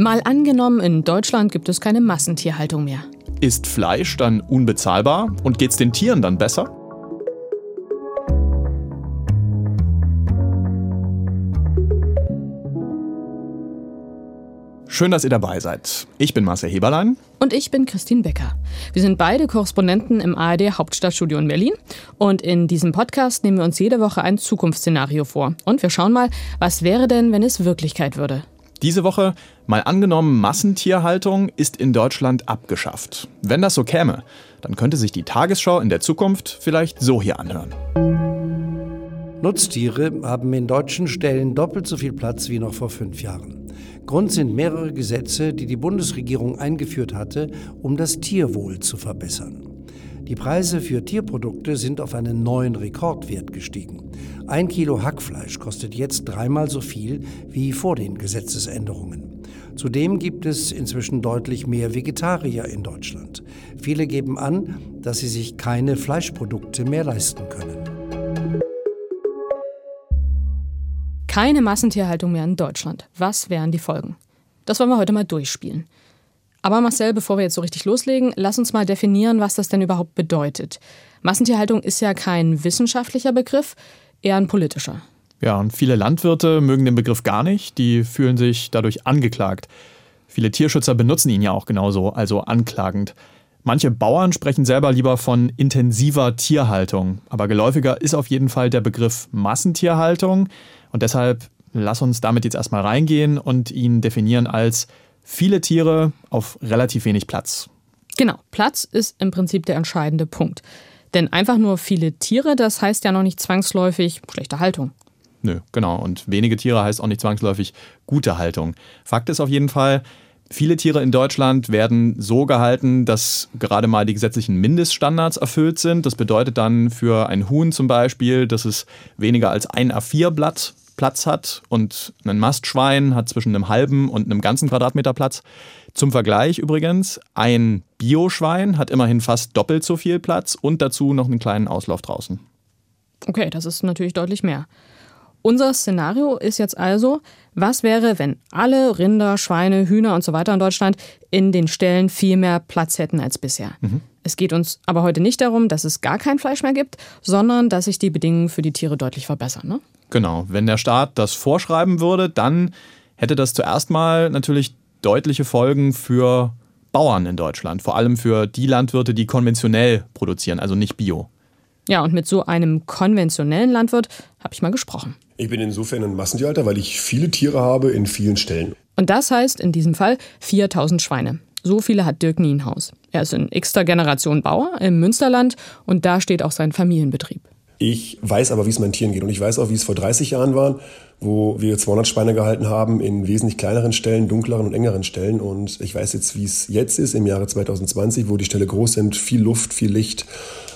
Mal angenommen, in Deutschland gibt es keine Massentierhaltung mehr. Ist Fleisch dann unbezahlbar und geht's den Tieren dann besser? Schön, dass ihr dabei seid. Ich bin Marcel Heberlein. Und ich bin Christine Becker. Wir sind beide Korrespondenten im ARD Hauptstadtstudio in Berlin. Und in diesem Podcast nehmen wir uns jede Woche ein Zukunftsszenario vor. Und wir schauen mal, was wäre denn, wenn es Wirklichkeit würde? Diese Woche mal angenommen, Massentierhaltung ist in Deutschland abgeschafft. Wenn das so käme, dann könnte sich die Tagesschau in der Zukunft vielleicht so hier anhören. Nutztiere haben in deutschen Ställen doppelt so viel Platz wie noch vor fünf Jahren. Grund sind mehrere Gesetze, die die Bundesregierung eingeführt hatte, um das Tierwohl zu verbessern. Die Preise für Tierprodukte sind auf einen neuen Rekordwert gestiegen. Ein Kilo Hackfleisch kostet jetzt dreimal so viel wie vor den Gesetzesänderungen. Zudem gibt es inzwischen deutlich mehr Vegetarier in Deutschland. Viele geben an, dass sie sich keine Fleischprodukte mehr leisten können. Keine Massentierhaltung mehr in Deutschland. Was wären die Folgen? Das wollen wir heute mal durchspielen. Aber Marcel, bevor wir jetzt so richtig loslegen, lass uns mal definieren, was das denn überhaupt bedeutet. Massentierhaltung ist ja kein wissenschaftlicher Begriff, eher ein politischer. Ja, und viele Landwirte mögen den Begriff gar nicht, die fühlen sich dadurch angeklagt. Viele Tierschützer benutzen ihn ja auch genauso, also anklagend. Manche Bauern sprechen selber lieber von intensiver Tierhaltung, aber geläufiger ist auf jeden Fall der Begriff Massentierhaltung und deshalb lass uns damit jetzt erstmal reingehen und ihn definieren als viele Tiere auf relativ wenig Platz. Genau, Platz ist im Prinzip der entscheidende Punkt. Denn einfach nur viele Tiere, das heißt ja noch nicht zwangsläufig schlechte Haltung. Nö, genau. Und wenige Tiere heißt auch nicht zwangsläufig gute Haltung. Fakt ist auf jeden Fall, viele Tiere in Deutschland werden so gehalten, dass gerade mal die gesetzlichen Mindeststandards erfüllt sind. Das bedeutet dann für ein Huhn zum Beispiel, dass es weniger als ein A4-Blatt Platz hat und ein Mastschwein hat zwischen einem halben und einem ganzen Quadratmeter Platz. Zum Vergleich übrigens, ein Bioschwein hat immerhin fast doppelt so viel Platz und dazu noch einen kleinen Auslauf draußen. Okay, das ist natürlich deutlich mehr. Unser Szenario ist jetzt also, was wäre, wenn alle Rinder, Schweine, Hühner und so weiter in Deutschland in den Ställen viel mehr Platz hätten als bisher? Mhm. Es geht uns aber heute nicht darum, dass es gar kein Fleisch mehr gibt, sondern dass sich die Bedingungen für die Tiere deutlich verbessern. Ne? Genau, wenn der Staat das vorschreiben würde, dann hätte das zuerst mal natürlich deutliche Folgen für Bauern in Deutschland, vor allem für die Landwirte, die konventionell produzieren, also nicht bio. Ja, und mit so einem konventionellen Landwirt habe ich mal gesprochen. Ich bin insofern ein Massentierhalter, weil ich viele Tiere habe in vielen Stellen. Und das heißt in diesem Fall 4000 Schweine. So viele hat Dirk Nienhaus. Er ist in x Generation Bauer im Münsterland und da steht auch sein Familienbetrieb. Ich weiß aber, wie es meinen Tieren geht und ich weiß auch, wie es vor 30 Jahren war, wo wir 200 Schweine gehalten haben in wesentlich kleineren Stellen, dunkleren und engeren Stellen und ich weiß jetzt, wie es jetzt ist im Jahre 2020, wo die Ställe groß sind, viel Luft, viel Licht,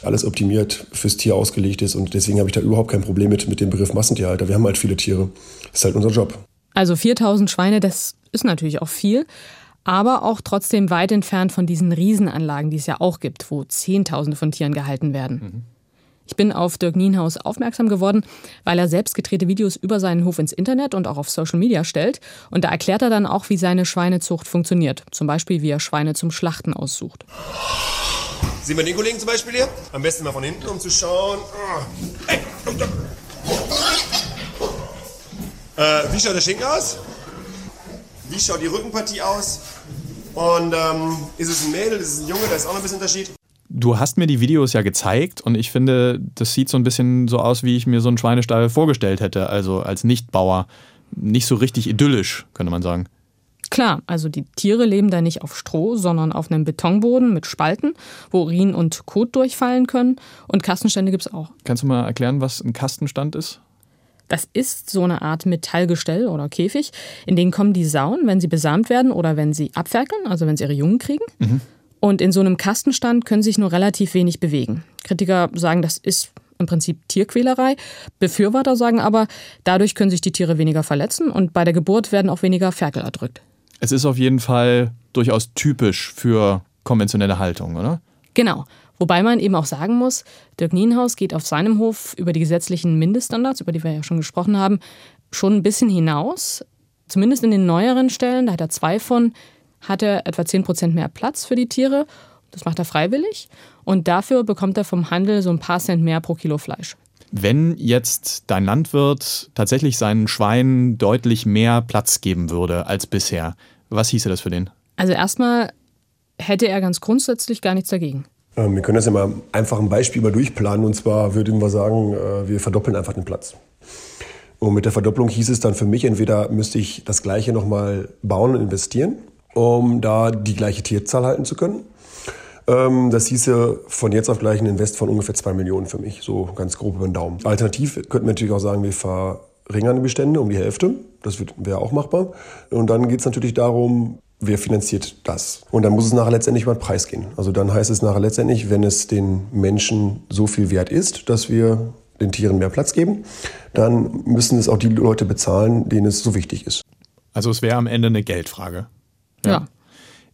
alles optimiert fürs Tier ausgelegt ist und deswegen habe ich da überhaupt kein Problem mit, mit dem Begriff Massentierhalter. Wir haben halt viele Tiere. Das ist halt unser Job. Also 4000 Schweine, das ist natürlich auch viel aber auch trotzdem weit entfernt von diesen Riesenanlagen, die es ja auch gibt, wo Zehntausende von Tieren gehalten werden. Ich bin auf Dirk Nienhaus aufmerksam geworden, weil er selbst gedrehte Videos über seinen Hof ins Internet und auch auf Social Media stellt. Und da erklärt er dann auch, wie seine Schweinezucht funktioniert. Zum Beispiel, wie er Schweine zum Schlachten aussucht. Sehen wir den Kollegen zum Beispiel hier? Am besten mal von hinten, um zu schauen. Hey. Äh, wie schaut der Schinken aus? Wie schaut die Rückenpartie aus? Und ähm, ist es ein Mädel, ist es ein Junge? Da ist auch noch ein bisschen Unterschied. Du hast mir die Videos ja gezeigt und ich finde, das sieht so ein bisschen so aus, wie ich mir so einen Schweinestall vorgestellt hätte, also als Nichtbauer. Nicht so richtig idyllisch, könnte man sagen. Klar, also die Tiere leben da nicht auf Stroh, sondern auf einem Betonboden mit Spalten, wo Urin und Kot durchfallen können. Und Kastenstände gibt es auch. Kannst du mal erklären, was ein Kastenstand ist? Das ist so eine Art Metallgestell oder Käfig, in den kommen die Sauen, wenn sie besamt werden oder wenn sie abferkeln, also wenn sie ihre Jungen kriegen. Mhm. Und in so einem Kastenstand können sich nur relativ wenig bewegen. Kritiker sagen, das ist im Prinzip Tierquälerei. Befürworter sagen aber, dadurch können sich die Tiere weniger verletzen und bei der Geburt werden auch weniger Ferkel erdrückt. Es ist auf jeden Fall durchaus typisch für konventionelle Haltung, oder? Genau. Wobei man eben auch sagen muss, Dirk Nienhaus geht auf seinem Hof über die gesetzlichen Mindeststandards, über die wir ja schon gesprochen haben, schon ein bisschen hinaus. Zumindest in den neueren Stellen, da hat er zwei von, hat er etwa 10 Prozent mehr Platz für die Tiere. Das macht er freiwillig. Und dafür bekommt er vom Handel so ein paar Cent mehr pro Kilo Fleisch. Wenn jetzt dein Landwirt tatsächlich seinen Schweinen deutlich mehr Platz geben würde als bisher, was hieße das für den? Also erstmal hätte er ganz grundsätzlich gar nichts dagegen. Ähm, wir können das ja mal einfach ein Beispiel mal durchplanen. Und zwar würden wir sagen, äh, wir verdoppeln einfach den Platz. Und mit der Verdopplung hieß es dann für mich, entweder müsste ich das Gleiche nochmal bauen und investieren, um da die gleiche Tierzahl halten zu können. Ähm, das hieße von jetzt auf gleich ein Invest von ungefähr zwei Millionen für mich, so ganz grob über den Daumen. Alternativ könnten wir natürlich auch sagen, wir verringern die Bestände um die Hälfte. Das wäre auch machbar. Und dann geht es natürlich darum, wer finanziert das? Und dann muss es nachher letztendlich über den Preis gehen. Also dann heißt es nachher letztendlich, wenn es den Menschen so viel wert ist, dass wir den Tieren mehr Platz geben, dann müssen es auch die Leute bezahlen, denen es so wichtig ist. Also es wäre am Ende eine Geldfrage. Ja. ja.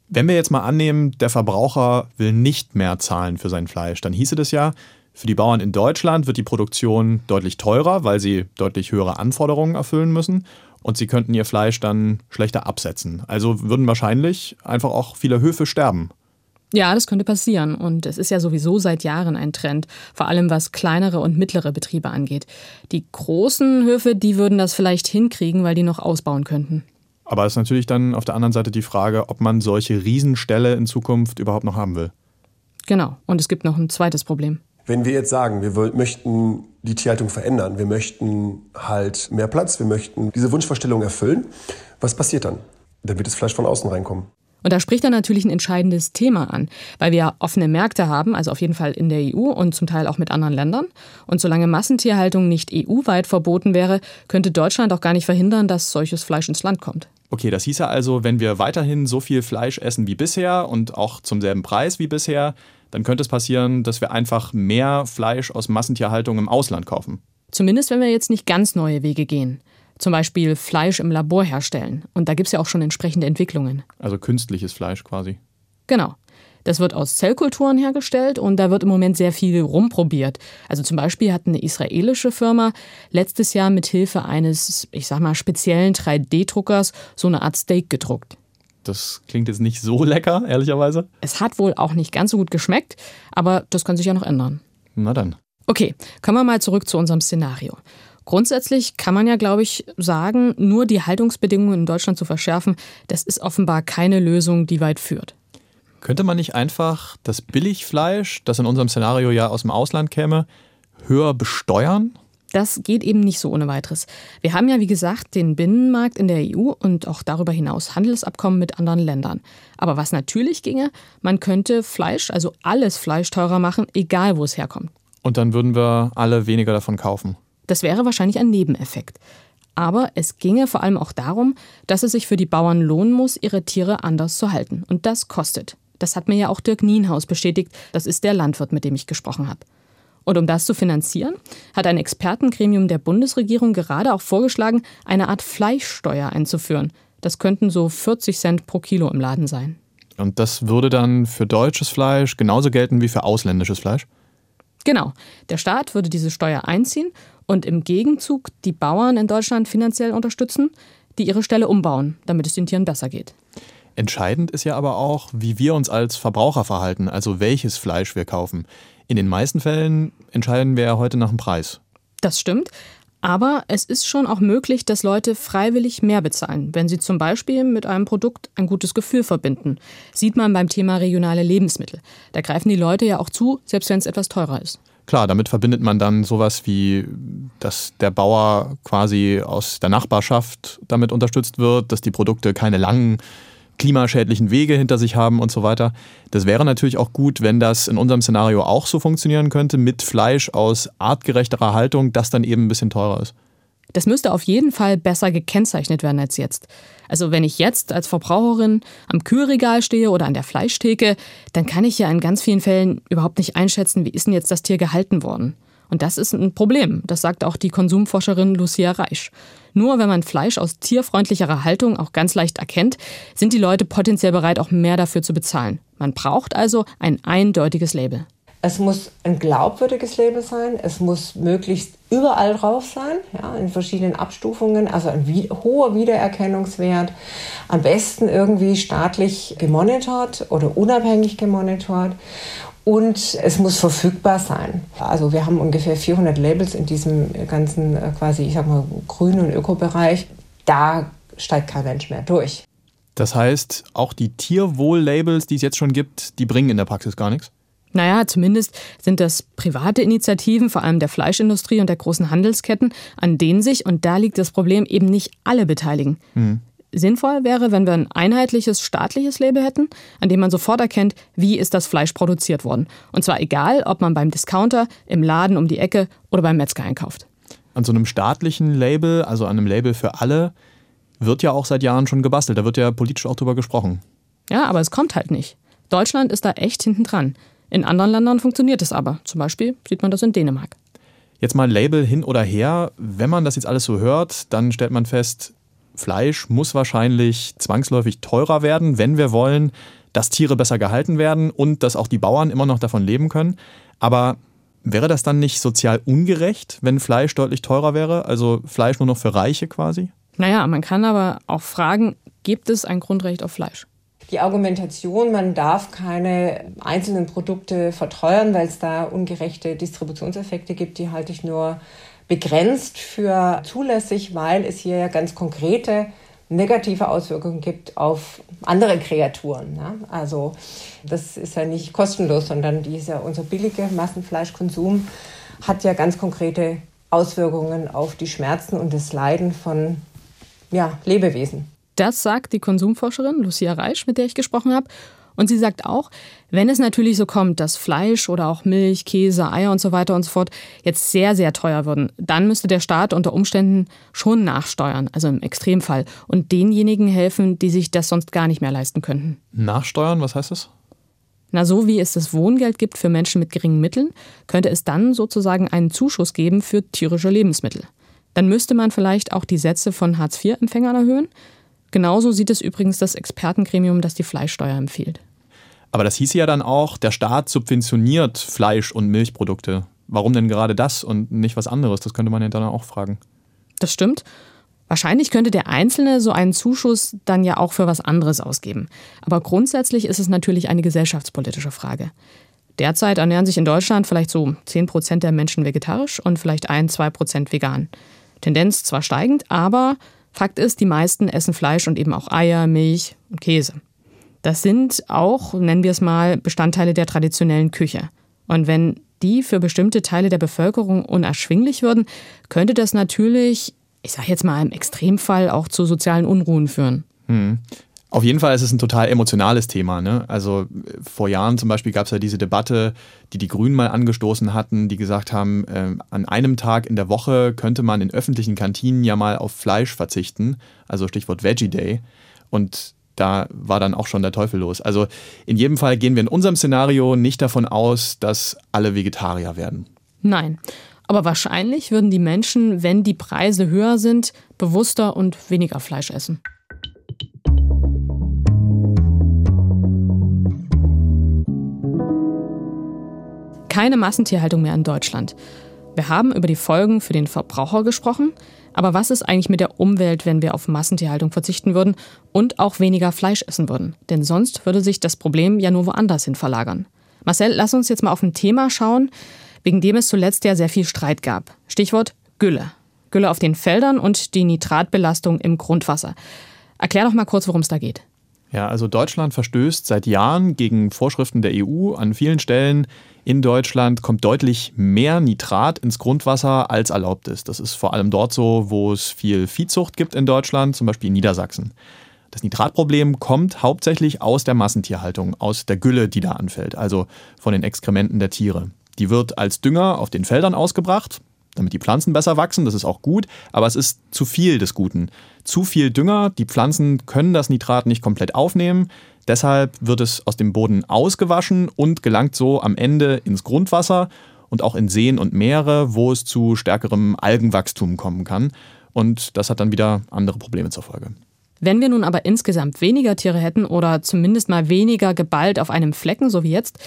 Wenn wir jetzt mal annehmen, der Verbraucher will nicht mehr zahlen für sein Fleisch, dann hieße das ja, für die Bauern in Deutschland wird die Produktion deutlich teurer, weil sie deutlich höhere Anforderungen erfüllen müssen und sie könnten ihr Fleisch dann schlechter absetzen. Also würden wahrscheinlich einfach auch viele Höfe sterben. Ja, das könnte passieren. Und es ist ja sowieso seit Jahren ein Trend, vor allem was kleinere und mittlere Betriebe angeht. Die großen Höfe, die würden das vielleicht hinkriegen, weil die noch ausbauen könnten. Aber es ist natürlich dann auf der anderen Seite die Frage, ob man solche Riesenställe in Zukunft überhaupt noch haben will. Genau. Und es gibt noch ein zweites Problem. Wenn wir jetzt sagen, wir möchten die Tierhaltung verändern, wir möchten halt mehr Platz, wir möchten diese Wunschvorstellung erfüllen, was passiert dann? Dann wird das Fleisch von außen reinkommen. Und da spricht er natürlich ein entscheidendes Thema an, weil wir offene Märkte haben, also auf jeden Fall in der EU und zum Teil auch mit anderen Ländern. Und solange Massentierhaltung nicht EU-weit verboten wäre, könnte Deutschland auch gar nicht verhindern, dass solches Fleisch ins Land kommt. Okay, das hieße also, wenn wir weiterhin so viel Fleisch essen wie bisher und auch zum selben Preis wie bisher, dann könnte es passieren, dass wir einfach mehr Fleisch aus Massentierhaltung im Ausland kaufen. Zumindest wenn wir jetzt nicht ganz neue Wege gehen zum Beispiel Fleisch im Labor herstellen. Und da gibt es ja auch schon entsprechende Entwicklungen. Also künstliches Fleisch quasi. Genau. Das wird aus Zellkulturen hergestellt und da wird im Moment sehr viel rumprobiert. Also zum Beispiel hat eine israelische Firma letztes Jahr mit Hilfe eines, ich sag mal, speziellen 3D-Druckers so eine Art Steak gedruckt. Das klingt jetzt nicht so lecker, ehrlicherweise. Es hat wohl auch nicht ganz so gut geschmeckt, aber das kann sich ja noch ändern. Na dann. Okay, kommen wir mal zurück zu unserem Szenario. Grundsätzlich kann man ja, glaube ich, sagen, nur die Haltungsbedingungen in Deutschland zu verschärfen, das ist offenbar keine Lösung, die weit führt. Könnte man nicht einfach das Billigfleisch, das in unserem Szenario ja aus dem Ausland käme, höher besteuern? Das geht eben nicht so ohne weiteres. Wir haben ja, wie gesagt, den Binnenmarkt in der EU und auch darüber hinaus Handelsabkommen mit anderen Ländern. Aber was natürlich ginge, man könnte Fleisch, also alles Fleisch teurer machen, egal wo es herkommt. Und dann würden wir alle weniger davon kaufen. Das wäre wahrscheinlich ein Nebeneffekt. Aber es ginge vor allem auch darum, dass es sich für die Bauern lohnen muss, ihre Tiere anders zu halten. Und das kostet. Das hat mir ja auch Dirk Nienhaus bestätigt. Das ist der Landwirt, mit dem ich gesprochen habe. Und um das zu finanzieren, hat ein Expertengremium der Bundesregierung gerade auch vorgeschlagen, eine Art Fleischsteuer einzuführen. Das könnten so 40 Cent pro Kilo im Laden sein. Und das würde dann für deutsches Fleisch genauso gelten wie für ausländisches Fleisch? Genau. Der Staat würde diese Steuer einziehen und im Gegenzug die Bauern in Deutschland finanziell unterstützen, die ihre Ställe umbauen, damit es den Tieren besser geht. Entscheidend ist ja aber auch, wie wir uns als Verbraucher verhalten, also welches Fleisch wir kaufen. In den meisten Fällen entscheiden wir ja heute nach dem Preis. Das stimmt. Aber es ist schon auch möglich, dass Leute freiwillig mehr bezahlen, wenn sie zum Beispiel mit einem Produkt ein gutes Gefühl verbinden. Sieht man beim Thema regionale Lebensmittel. Da greifen die Leute ja auch zu, selbst wenn es etwas teurer ist. Klar, damit verbindet man dann sowas wie, dass der Bauer quasi aus der Nachbarschaft damit unterstützt wird, dass die Produkte keine langen klimaschädlichen Wege hinter sich haben und so weiter. Das wäre natürlich auch gut, wenn das in unserem Szenario auch so funktionieren könnte, mit Fleisch aus artgerechterer Haltung, das dann eben ein bisschen teurer ist. Das müsste auf jeden Fall besser gekennzeichnet werden als jetzt. Also wenn ich jetzt als Verbraucherin am Kühlregal stehe oder an der Fleischtheke, dann kann ich ja in ganz vielen Fällen überhaupt nicht einschätzen, wie ist denn jetzt das Tier gehalten worden. Und das ist ein Problem, das sagt auch die Konsumforscherin Lucia Reisch. Nur wenn man Fleisch aus tierfreundlicherer Haltung auch ganz leicht erkennt, sind die Leute potenziell bereit, auch mehr dafür zu bezahlen. Man braucht also ein eindeutiges Label. Es muss ein glaubwürdiges Label sein. Es muss möglichst überall drauf sein, ja, in verschiedenen Abstufungen, also ein hoher Wiedererkennungswert. Am besten irgendwie staatlich gemonitort oder unabhängig gemonitort. Und es muss verfügbar sein. Also wir haben ungefähr 400 Labels in diesem ganzen äh, quasi, ich sag mal, grünen und Ökobereich. Da steigt kein Mensch mehr durch. Das heißt, auch die Tierwohl-Labels, die es jetzt schon gibt, die bringen in der Praxis gar nichts? Naja, zumindest sind das private Initiativen, vor allem der Fleischindustrie und der großen Handelsketten, an denen sich, und da liegt das Problem, eben nicht alle beteiligen. Mhm. Sinnvoll wäre, wenn wir ein einheitliches staatliches Label hätten, an dem man sofort erkennt, wie ist das Fleisch produziert worden. Und zwar egal, ob man beim Discounter, im Laden um die Ecke oder beim Metzger einkauft. An so einem staatlichen Label, also an einem Label für alle, wird ja auch seit Jahren schon gebastelt. Da wird ja politisch auch drüber gesprochen. Ja, aber es kommt halt nicht. Deutschland ist da echt hinten dran. In anderen Ländern funktioniert es aber. Zum Beispiel sieht man das in Dänemark. Jetzt mal Label hin oder her. Wenn man das jetzt alles so hört, dann stellt man fest, Fleisch muss wahrscheinlich zwangsläufig teurer werden, wenn wir wollen, dass Tiere besser gehalten werden und dass auch die Bauern immer noch davon leben können. Aber wäre das dann nicht sozial ungerecht, wenn Fleisch deutlich teurer wäre? Also Fleisch nur noch für Reiche quasi? Naja, man kann aber auch fragen, gibt es ein Grundrecht auf Fleisch? Die Argumentation, man darf keine einzelnen Produkte verteuern, weil es da ungerechte Distributionseffekte gibt, die halte ich nur begrenzt für zulässig, weil es hier ja ganz konkrete negative Auswirkungen gibt auf andere Kreaturen. Ne? Also das ist ja nicht kostenlos, sondern dieser unser billige Massenfleischkonsum hat ja ganz konkrete Auswirkungen auf die Schmerzen und das Leiden von ja, Lebewesen. Das sagt die Konsumforscherin Lucia Reisch, mit der ich gesprochen habe. Und sie sagt auch, wenn es natürlich so kommt, dass Fleisch oder auch Milch, Käse, Eier und so weiter und so fort jetzt sehr, sehr teuer würden, dann müsste der Staat unter Umständen schon nachsteuern, also im Extremfall, und denjenigen helfen, die sich das sonst gar nicht mehr leisten könnten. Nachsteuern, was heißt das? Na, so wie es das Wohngeld gibt für Menschen mit geringen Mitteln, könnte es dann sozusagen einen Zuschuss geben für tierische Lebensmittel. Dann müsste man vielleicht auch die Sätze von Hartz-IV-Empfängern erhöhen. Genauso sieht es übrigens das Expertengremium, das die Fleischsteuer empfiehlt. Aber das hieße ja dann auch, der Staat subventioniert Fleisch- und Milchprodukte. Warum denn gerade das und nicht was anderes? Das könnte man ja dann auch fragen. Das stimmt. Wahrscheinlich könnte der Einzelne so einen Zuschuss dann ja auch für was anderes ausgeben. Aber grundsätzlich ist es natürlich eine gesellschaftspolitische Frage. Derzeit ernähren sich in Deutschland vielleicht so 10 Prozent der Menschen vegetarisch und vielleicht ein, zwei Prozent vegan. Tendenz zwar steigend, aber Fakt ist, die meisten essen Fleisch und eben auch Eier, Milch und Käse. Das sind auch, nennen wir es mal, Bestandteile der traditionellen Küche. Und wenn die für bestimmte Teile der Bevölkerung unerschwinglich würden, könnte das natürlich, ich sage jetzt mal im Extremfall, auch zu sozialen Unruhen führen. Hm. Auf jeden Fall ist es ein total emotionales Thema. Ne? Also vor Jahren zum Beispiel gab es ja diese Debatte, die die Grünen mal angestoßen hatten, die gesagt haben, äh, an einem Tag in der Woche könnte man in öffentlichen Kantinen ja mal auf Fleisch verzichten, also Stichwort Veggie Day. Und da war dann auch schon der Teufel los. Also in jedem Fall gehen wir in unserem Szenario nicht davon aus, dass alle Vegetarier werden. Nein. Aber wahrscheinlich würden die Menschen, wenn die Preise höher sind, bewusster und weniger Fleisch essen. Keine Massentierhaltung mehr in Deutschland. Wir haben über die Folgen für den Verbraucher gesprochen, aber was ist eigentlich mit der Umwelt, wenn wir auf Massentierhaltung verzichten würden und auch weniger Fleisch essen würden? Denn sonst würde sich das Problem ja nur woanders hin verlagern. Marcel, lass uns jetzt mal auf ein Thema schauen, wegen dem es zuletzt ja sehr viel Streit gab. Stichwort Gülle. Gülle auf den Feldern und die Nitratbelastung im Grundwasser. Erklär doch mal kurz, worum es da geht. Ja, also Deutschland verstößt seit Jahren gegen Vorschriften der EU. An vielen Stellen in Deutschland kommt deutlich mehr Nitrat ins Grundwasser, als erlaubt ist. Das ist vor allem dort so, wo es viel Viehzucht gibt in Deutschland, zum Beispiel in Niedersachsen. Das Nitratproblem kommt hauptsächlich aus der Massentierhaltung, aus der Gülle, die da anfällt, also von den Exkrementen der Tiere. Die wird als Dünger auf den Feldern ausgebracht, damit die Pflanzen besser wachsen. Das ist auch gut, aber es ist zu viel des Guten. Zu viel Dünger, die Pflanzen können das Nitrat nicht komplett aufnehmen. Deshalb wird es aus dem Boden ausgewaschen und gelangt so am Ende ins Grundwasser und auch in Seen und Meere, wo es zu stärkerem Algenwachstum kommen kann. Und das hat dann wieder andere Probleme zur Folge. Wenn wir nun aber insgesamt weniger Tiere hätten oder zumindest mal weniger geballt auf einem Flecken, so wie jetzt,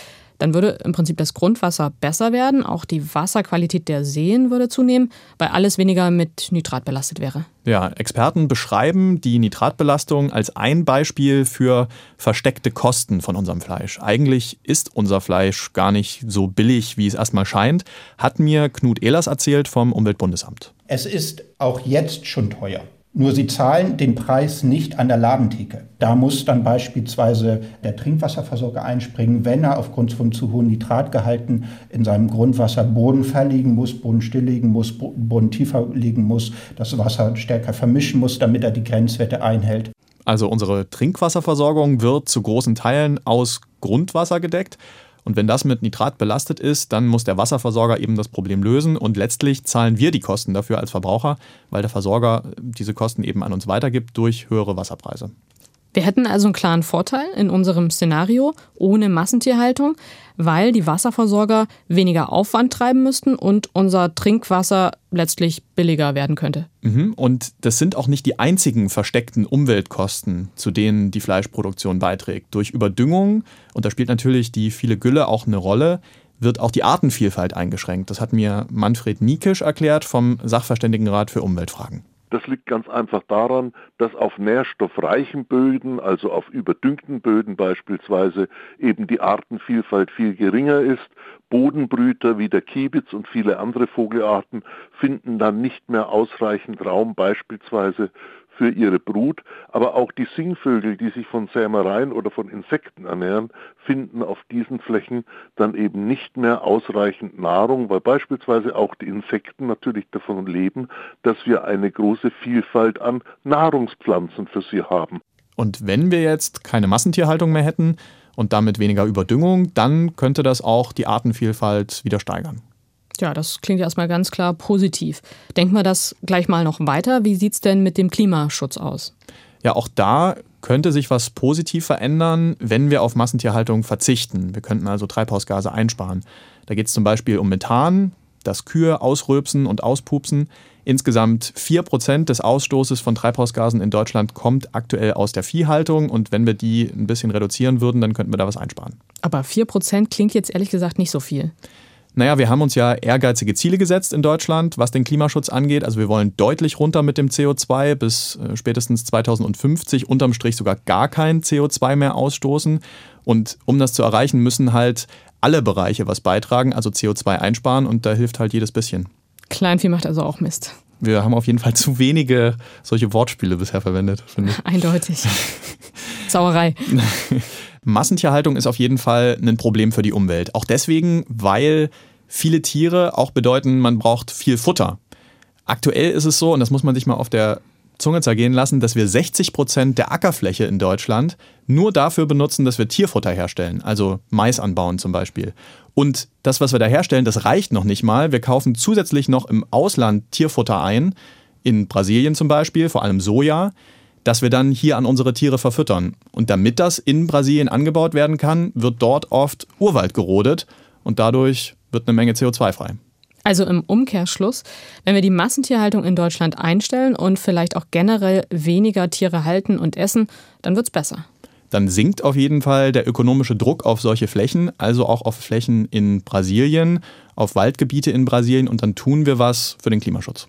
dann würde im Prinzip das Grundwasser besser werden, auch die Wasserqualität der Seen würde zunehmen, weil alles weniger mit Nitrat belastet wäre. Ja, Experten beschreiben die Nitratbelastung als ein Beispiel für versteckte Kosten von unserem Fleisch. Eigentlich ist unser Fleisch gar nicht so billig, wie es erstmal scheint, hat mir Knut Ehlers erzählt vom Umweltbundesamt. Es ist auch jetzt schon teuer. Nur sie zahlen den Preis nicht an der Ladentheke. Da muss dann beispielsweise der Trinkwasserversorger einspringen, wenn er aufgrund von zu hohen Nitratgehalten in seinem Grundwasser Boden verlegen muss, Boden stilllegen muss, Boden tiefer legen muss, das Wasser stärker vermischen muss, damit er die Grenzwerte einhält. Also unsere Trinkwasserversorgung wird zu großen Teilen aus Grundwasser gedeckt. Und wenn das mit Nitrat belastet ist, dann muss der Wasserversorger eben das Problem lösen und letztlich zahlen wir die Kosten dafür als Verbraucher, weil der Versorger diese Kosten eben an uns weitergibt durch höhere Wasserpreise. Wir hätten also einen klaren Vorteil in unserem Szenario ohne Massentierhaltung, weil die Wasserversorger weniger Aufwand treiben müssten und unser Trinkwasser letztlich billiger werden könnte. Mhm. Und das sind auch nicht die einzigen versteckten Umweltkosten, zu denen die Fleischproduktion beiträgt. Durch Überdüngung, und da spielt natürlich die viele Gülle auch eine Rolle, wird auch die Artenvielfalt eingeschränkt. Das hat mir Manfred Niekisch erklärt vom Sachverständigenrat für Umweltfragen. Das liegt ganz einfach daran, dass auf nährstoffreichen Böden, also auf überdüngten Böden beispielsweise, eben die Artenvielfalt viel geringer ist. Bodenbrüter wie der Kiebitz und viele andere Vogelarten finden dann nicht mehr ausreichend Raum beispielsweise für ihre Brut, aber auch die Singvögel, die sich von Sämereien oder von Insekten ernähren, finden auf diesen Flächen dann eben nicht mehr ausreichend Nahrung, weil beispielsweise auch die Insekten natürlich davon leben, dass wir eine große Vielfalt an Nahrungspflanzen für sie haben. Und wenn wir jetzt keine Massentierhaltung mehr hätten und damit weniger Überdüngung, dann könnte das auch die Artenvielfalt wieder steigern. Ja, das klingt erstmal ganz klar positiv. Denken wir das gleich mal noch weiter. Wie sieht es denn mit dem Klimaschutz aus? Ja, auch da könnte sich was positiv verändern, wenn wir auf Massentierhaltung verzichten. Wir könnten also Treibhausgase einsparen. Da geht es zum Beispiel um Methan, das Kühe ausrülpsen und auspupsen. Insgesamt 4% des Ausstoßes von Treibhausgasen in Deutschland kommt aktuell aus der Viehhaltung und wenn wir die ein bisschen reduzieren würden, dann könnten wir da was einsparen. Aber 4% klingt jetzt ehrlich gesagt nicht so viel. Naja, wir haben uns ja ehrgeizige Ziele gesetzt in Deutschland, was den Klimaschutz angeht. Also wir wollen deutlich runter mit dem CO2 bis äh, spätestens 2050 unterm Strich sogar gar kein CO2 mehr ausstoßen. Und um das zu erreichen, müssen halt alle Bereiche was beitragen, also CO2 einsparen und da hilft halt jedes bisschen. Kleinvieh macht also auch Mist. Wir haben auf jeden Fall zu wenige solche Wortspiele bisher verwendet, finde ich. Eindeutig. Sauerei. Massentierhaltung ist auf jeden Fall ein Problem für die Umwelt. Auch deswegen, weil viele Tiere auch bedeuten, man braucht viel Futter. Aktuell ist es so, und das muss man sich mal auf der Zunge zergehen lassen, dass wir 60 Prozent der Ackerfläche in Deutschland nur dafür benutzen, dass wir Tierfutter herstellen, also Mais anbauen zum Beispiel. Und das, was wir da herstellen, das reicht noch nicht mal. Wir kaufen zusätzlich noch im Ausland Tierfutter ein, in Brasilien zum Beispiel, vor allem Soja das wir dann hier an unsere Tiere verfüttern. Und damit das in Brasilien angebaut werden kann, wird dort oft Urwald gerodet und dadurch wird eine Menge CO2 frei. Also im Umkehrschluss, wenn wir die Massentierhaltung in Deutschland einstellen und vielleicht auch generell weniger Tiere halten und essen, dann wird es besser. Dann sinkt auf jeden Fall der ökonomische Druck auf solche Flächen, also auch auf Flächen in Brasilien, auf Waldgebiete in Brasilien und dann tun wir was für den Klimaschutz.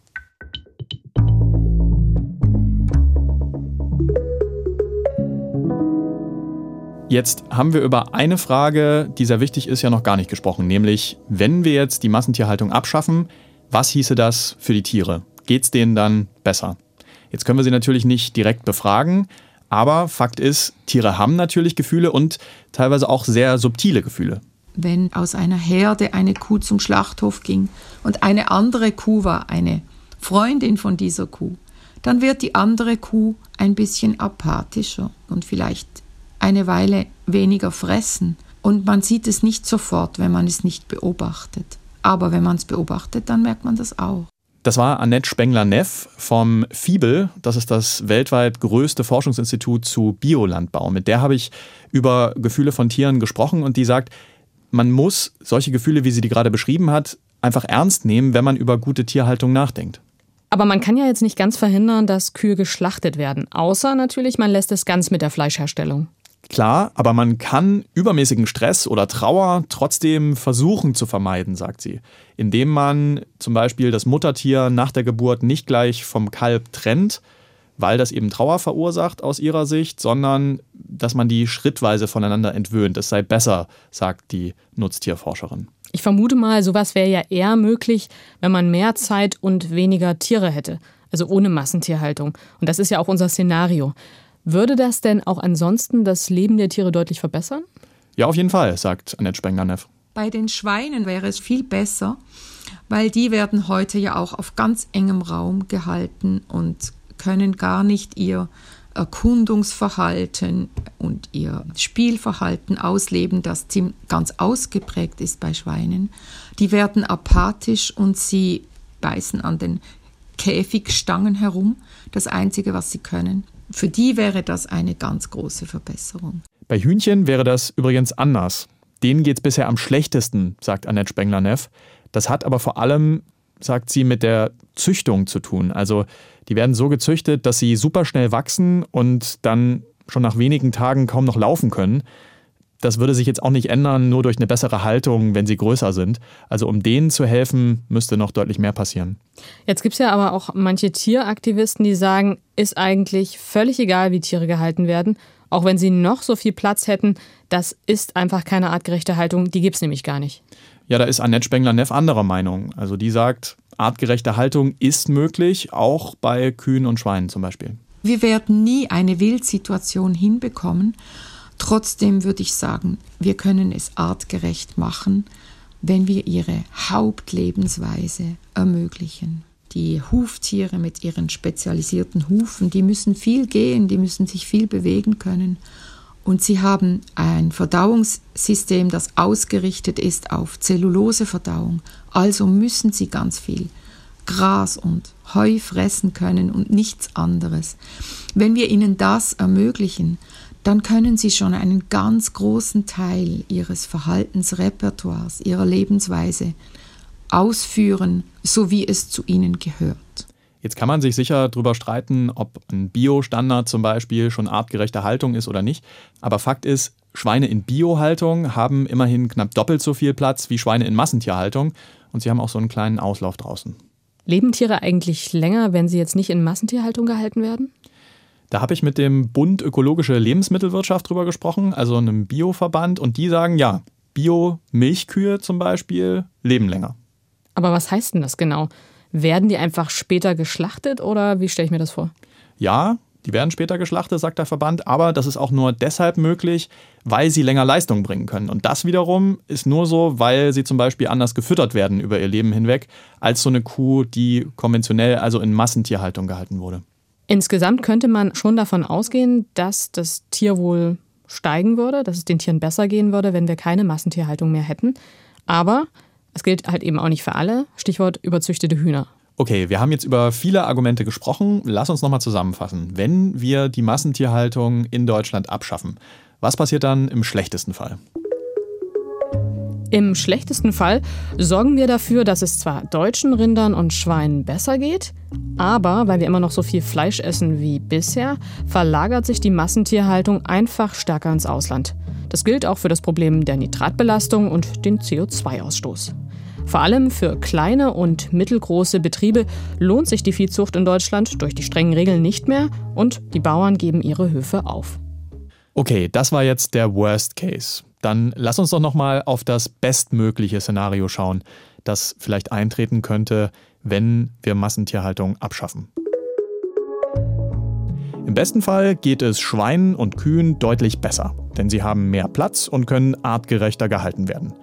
Jetzt haben wir über eine Frage, die sehr wichtig ist, ja noch gar nicht gesprochen, nämlich wenn wir jetzt die Massentierhaltung abschaffen, was hieße das für die Tiere? Geht es denen dann besser? Jetzt können wir sie natürlich nicht direkt befragen, aber Fakt ist, Tiere haben natürlich Gefühle und teilweise auch sehr subtile Gefühle. Wenn aus einer Herde eine Kuh zum Schlachthof ging und eine andere Kuh war eine Freundin von dieser Kuh, dann wird die andere Kuh ein bisschen apathischer und vielleicht eine Weile weniger fressen. Und man sieht es nicht sofort, wenn man es nicht beobachtet. Aber wenn man es beobachtet, dann merkt man das auch. Das war Annette Spengler-Neff vom FIBEL. Das ist das weltweit größte Forschungsinstitut zu Biolandbau. Mit der habe ich über Gefühle von Tieren gesprochen und die sagt, man muss solche Gefühle, wie sie die gerade beschrieben hat, einfach ernst nehmen, wenn man über gute Tierhaltung nachdenkt. Aber man kann ja jetzt nicht ganz verhindern, dass Kühe geschlachtet werden. Außer natürlich, man lässt es ganz mit der Fleischherstellung. Klar, aber man kann übermäßigen Stress oder Trauer trotzdem versuchen zu vermeiden, sagt sie, indem man zum Beispiel das Muttertier nach der Geburt nicht gleich vom Kalb trennt, weil das eben Trauer verursacht aus ihrer Sicht, sondern dass man die schrittweise voneinander entwöhnt. Es sei besser, sagt die Nutztierforscherin. Ich vermute mal, sowas wäre ja eher möglich, wenn man mehr Zeit und weniger Tiere hätte, also ohne Massentierhaltung. Und das ist ja auch unser Szenario. Würde das denn auch ansonsten das Leben der Tiere deutlich verbessern? Ja, auf jeden Fall, sagt Annette Spengler-Neff. Bei den Schweinen wäre es viel besser, weil die werden heute ja auch auf ganz engem Raum gehalten und können gar nicht ihr Erkundungsverhalten und ihr Spielverhalten ausleben, das ganz ausgeprägt ist bei Schweinen. Die werden apathisch und sie beißen an den Käfigstangen herum, das Einzige, was sie können. Für die wäre das eine ganz große Verbesserung. Bei Hühnchen wäre das übrigens anders. Denen geht es bisher am schlechtesten, sagt Annette Spengler-Neff. Das hat aber vor allem, sagt sie, mit der Züchtung zu tun. Also die werden so gezüchtet, dass sie super schnell wachsen und dann schon nach wenigen Tagen kaum noch laufen können. Das würde sich jetzt auch nicht ändern, nur durch eine bessere Haltung, wenn sie größer sind. Also um denen zu helfen, müsste noch deutlich mehr passieren. Jetzt gibt es ja aber auch manche Tieraktivisten, die sagen, ist eigentlich völlig egal, wie Tiere gehalten werden. Auch wenn sie noch so viel Platz hätten, das ist einfach keine artgerechte Haltung, die gibt es nämlich gar nicht. Ja, da ist Annette Spengler-Neff anderer Meinung. Also die sagt, artgerechte Haltung ist möglich, auch bei Kühen und Schweinen zum Beispiel. Wir werden nie eine Wildsituation hinbekommen. Trotzdem würde ich sagen, wir können es artgerecht machen, wenn wir ihre Hauptlebensweise ermöglichen. Die Huftiere mit ihren spezialisierten Hufen, die müssen viel gehen, die müssen sich viel bewegen können. Und sie haben ein Verdauungssystem, das ausgerichtet ist auf Zelluloseverdauung. Also müssen sie ganz viel Gras und Heu fressen können und nichts anderes. Wenn wir ihnen das ermöglichen, dann können Sie schon einen ganz großen Teil Ihres Verhaltensrepertoires, Ihrer Lebensweise ausführen, so wie es zu Ihnen gehört. Jetzt kann man sich sicher darüber streiten, ob ein Bio-Standard zum Beispiel schon artgerechte Haltung ist oder nicht. Aber Fakt ist, Schweine in Bio-Haltung haben immerhin knapp doppelt so viel Platz wie Schweine in Massentierhaltung und sie haben auch so einen kleinen Auslauf draußen. Leben Tiere eigentlich länger, wenn sie jetzt nicht in Massentierhaltung gehalten werden? Da habe ich mit dem Bund Ökologische Lebensmittelwirtschaft drüber gesprochen, also einem Bioverband, und die sagen, ja, Bio-Milchkühe zum Beispiel leben länger. Aber was heißt denn das genau? Werden die einfach später geschlachtet oder wie stelle ich mir das vor? Ja, die werden später geschlachtet, sagt der Verband, aber das ist auch nur deshalb möglich, weil sie länger Leistung bringen können. Und das wiederum ist nur so, weil sie zum Beispiel anders gefüttert werden über ihr Leben hinweg, als so eine Kuh, die konventionell, also in Massentierhaltung gehalten wurde. Insgesamt könnte man schon davon ausgehen, dass das Tierwohl steigen würde, dass es den Tieren besser gehen würde, wenn wir keine Massentierhaltung mehr hätten. Aber es gilt halt eben auch nicht für alle. Stichwort überzüchtete Hühner. Okay, wir haben jetzt über viele Argumente gesprochen. Lass uns nochmal zusammenfassen. Wenn wir die Massentierhaltung in Deutschland abschaffen, was passiert dann im schlechtesten Fall? Im schlechtesten Fall sorgen wir dafür, dass es zwar deutschen Rindern und Schweinen besser geht, aber weil wir immer noch so viel Fleisch essen wie bisher, verlagert sich die Massentierhaltung einfach stärker ins Ausland. Das gilt auch für das Problem der Nitratbelastung und den CO2-Ausstoß. Vor allem für kleine und mittelgroße Betriebe lohnt sich die Viehzucht in Deutschland durch die strengen Regeln nicht mehr und die Bauern geben ihre Höfe auf. Okay, das war jetzt der Worst Case. Dann lass uns doch nochmal auf das bestmögliche Szenario schauen, das vielleicht eintreten könnte, wenn wir Massentierhaltung abschaffen. Im besten Fall geht es Schweinen und Kühen deutlich besser, denn sie haben mehr Platz und können artgerechter gehalten werden.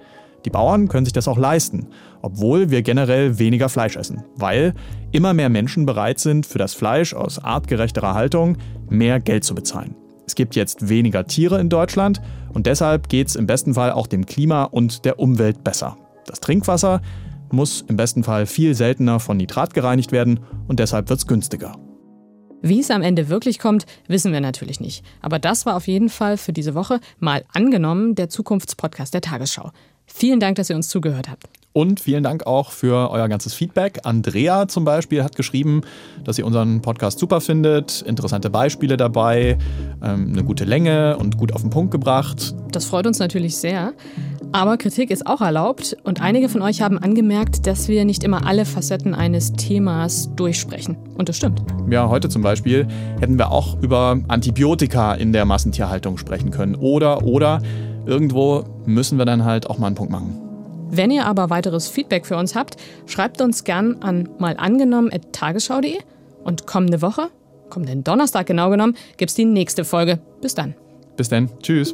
Die Bauern können sich das auch leisten, obwohl wir generell weniger Fleisch essen, weil immer mehr Menschen bereit sind, für das Fleisch aus artgerechterer Haltung mehr Geld zu bezahlen. Es gibt jetzt weniger Tiere in Deutschland und deshalb geht es im besten Fall auch dem Klima und der Umwelt besser. Das Trinkwasser muss im besten Fall viel seltener von Nitrat gereinigt werden und deshalb wird es günstiger. Wie es am Ende wirklich kommt, wissen wir natürlich nicht. Aber das war auf jeden Fall für diese Woche mal angenommen der Zukunftspodcast der Tagesschau. Vielen Dank, dass ihr uns zugehört habt. Und vielen Dank auch für euer ganzes Feedback. Andrea zum Beispiel hat geschrieben, dass sie unseren Podcast super findet, interessante Beispiele dabei, ähm, eine gute Länge und gut auf den Punkt gebracht. Das freut uns natürlich sehr. Aber Kritik ist auch erlaubt und einige von euch haben angemerkt, dass wir nicht immer alle Facetten eines Themas durchsprechen. Und das stimmt. Ja, heute zum Beispiel hätten wir auch über Antibiotika in der Massentierhaltung sprechen können. Oder, oder, irgendwo müssen wir dann halt auch mal einen Punkt machen. Wenn ihr aber weiteres Feedback für uns habt, schreibt uns gern an malangenommen.tagesschau.de und kommende Woche, kommenden Donnerstag genau genommen, gibt's die nächste Folge. Bis dann. Bis dann. Tschüss.